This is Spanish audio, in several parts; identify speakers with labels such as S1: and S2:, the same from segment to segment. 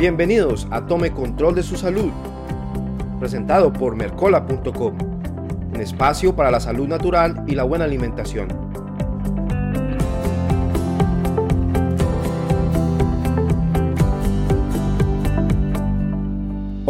S1: Bienvenidos a Tome Control de su Salud, presentado por Mercola.com, un espacio para la salud natural y la buena alimentación.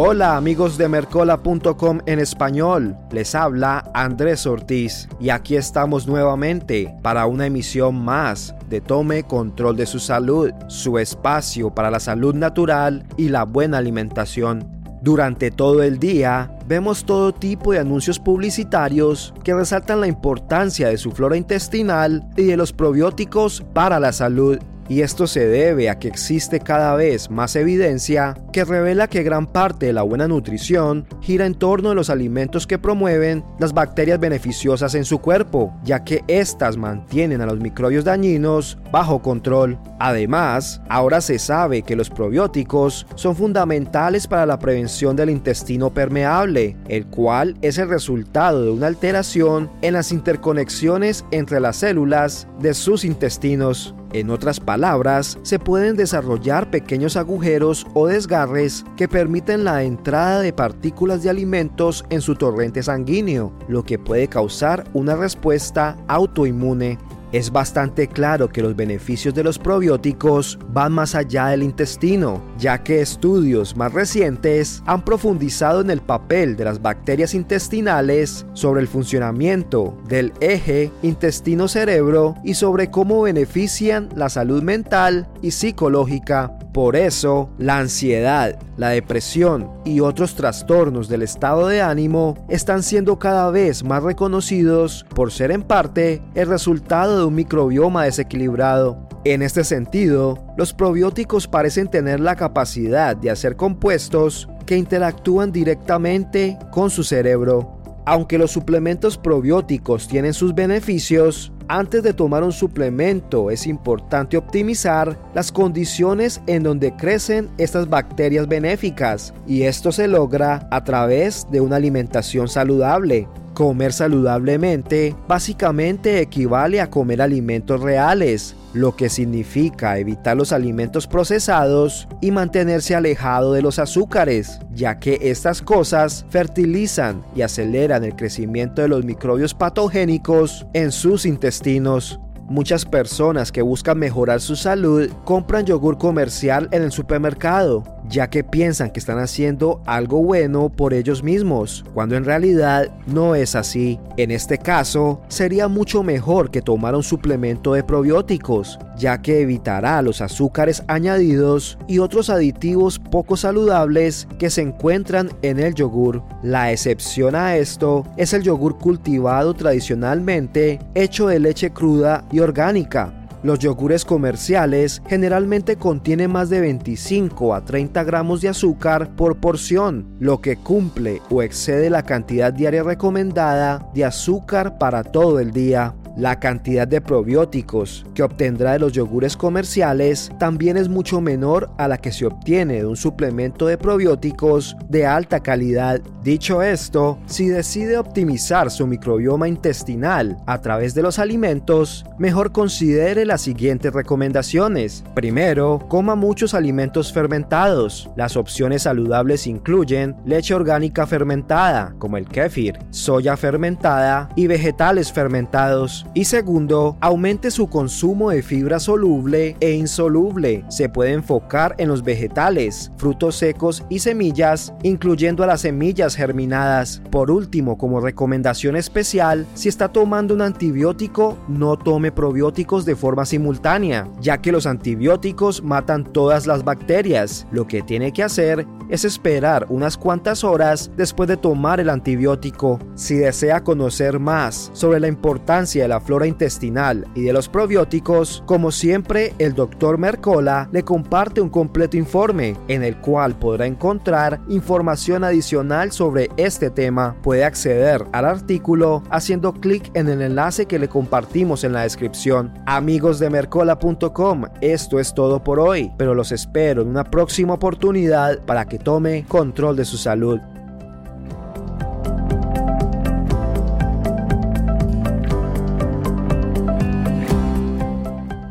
S1: Hola amigos de Mercola.com en español, les habla Andrés Ortiz y aquí estamos nuevamente para una emisión más de Tome Control de su Salud, su espacio para la salud natural y la buena alimentación. Durante todo el día vemos todo tipo de anuncios publicitarios que resaltan la importancia de su flora intestinal y de los probióticos para la salud y esto se debe a que existe cada vez más evidencia que revela que gran parte de la buena nutrición gira en torno a los alimentos que promueven las bacterias beneficiosas en su cuerpo, ya que éstas mantienen a los microbios dañinos bajo control. Además, ahora se sabe que los probióticos son fundamentales para la prevención del intestino permeable, el cual es el resultado de una alteración en las interconexiones entre las células de sus intestinos. En otras palabras, se pueden desarrollar pequeños agujeros o desgarres que permiten la entrada de partículas de alimentos en su torrente sanguíneo, lo que puede causar una respuesta autoinmune. Es bastante claro que los beneficios de los probióticos van más allá del intestino, ya que estudios más recientes han profundizado en el papel de las bacterias intestinales sobre el funcionamiento del eje intestino-cerebro y sobre cómo benefician la salud mental y psicológica. Por eso, la ansiedad, la depresión y otros trastornos del estado de ánimo están siendo cada vez más reconocidos por ser en parte el resultado de un microbioma desequilibrado. En este sentido, los probióticos parecen tener la capacidad de hacer compuestos que interactúan directamente con su cerebro. Aunque los suplementos probióticos tienen sus beneficios, antes de tomar un suplemento es importante optimizar las condiciones en donde crecen estas bacterias benéficas y esto se logra a través de una alimentación saludable. Comer saludablemente básicamente equivale a comer alimentos reales, lo que significa evitar los alimentos procesados y mantenerse alejado de los azúcares, ya que estas cosas fertilizan y aceleran el crecimiento de los microbios patogénicos en sus intestinos. Muchas personas que buscan mejorar su salud compran yogur comercial en el supermercado, ya que piensan que están haciendo algo bueno por ellos mismos, cuando en realidad no es así. En este caso, sería mucho mejor que tomar un suplemento de probióticos, ya que evitará los azúcares añadidos y otros aditivos poco saludables que se encuentran en el yogur. La excepción a esto es el yogur cultivado tradicionalmente, hecho de leche cruda y orgánica, los yogures comerciales generalmente contienen más de 25 a 30 gramos de azúcar por porción, lo que cumple o excede la cantidad diaria recomendada de azúcar para todo el día. La cantidad de probióticos que obtendrá de los yogures comerciales también es mucho menor a la que se obtiene de un suplemento de probióticos de alta calidad. Dicho esto, si decide optimizar su microbioma intestinal a través de los alimentos, mejor considere las siguientes recomendaciones. Primero, coma muchos alimentos fermentados. Las opciones saludables incluyen leche orgánica fermentada, como el kéfir, soya fermentada y vegetales fermentados. Y segundo, aumente su consumo de fibra soluble e insoluble. Se puede enfocar en los vegetales, frutos secos y semillas, incluyendo a las semillas germinadas. Por último, como recomendación especial, si está tomando un antibiótico, no tome probióticos de forma simultánea, ya que los antibióticos matan todas las bacterias. Lo que tiene que hacer es esperar unas cuantas horas después de tomar el antibiótico. Si desea conocer más sobre la importancia de la flora intestinal y de los probióticos, como siempre el Dr. Mercola le comparte un completo informe en el cual podrá encontrar información adicional sobre este tema. Puede acceder al artículo haciendo clic en el enlace que le compartimos en la descripción. Amigos de mercola.com, esto es todo por hoy, pero los espero en una próxima oportunidad para que tome control de su salud.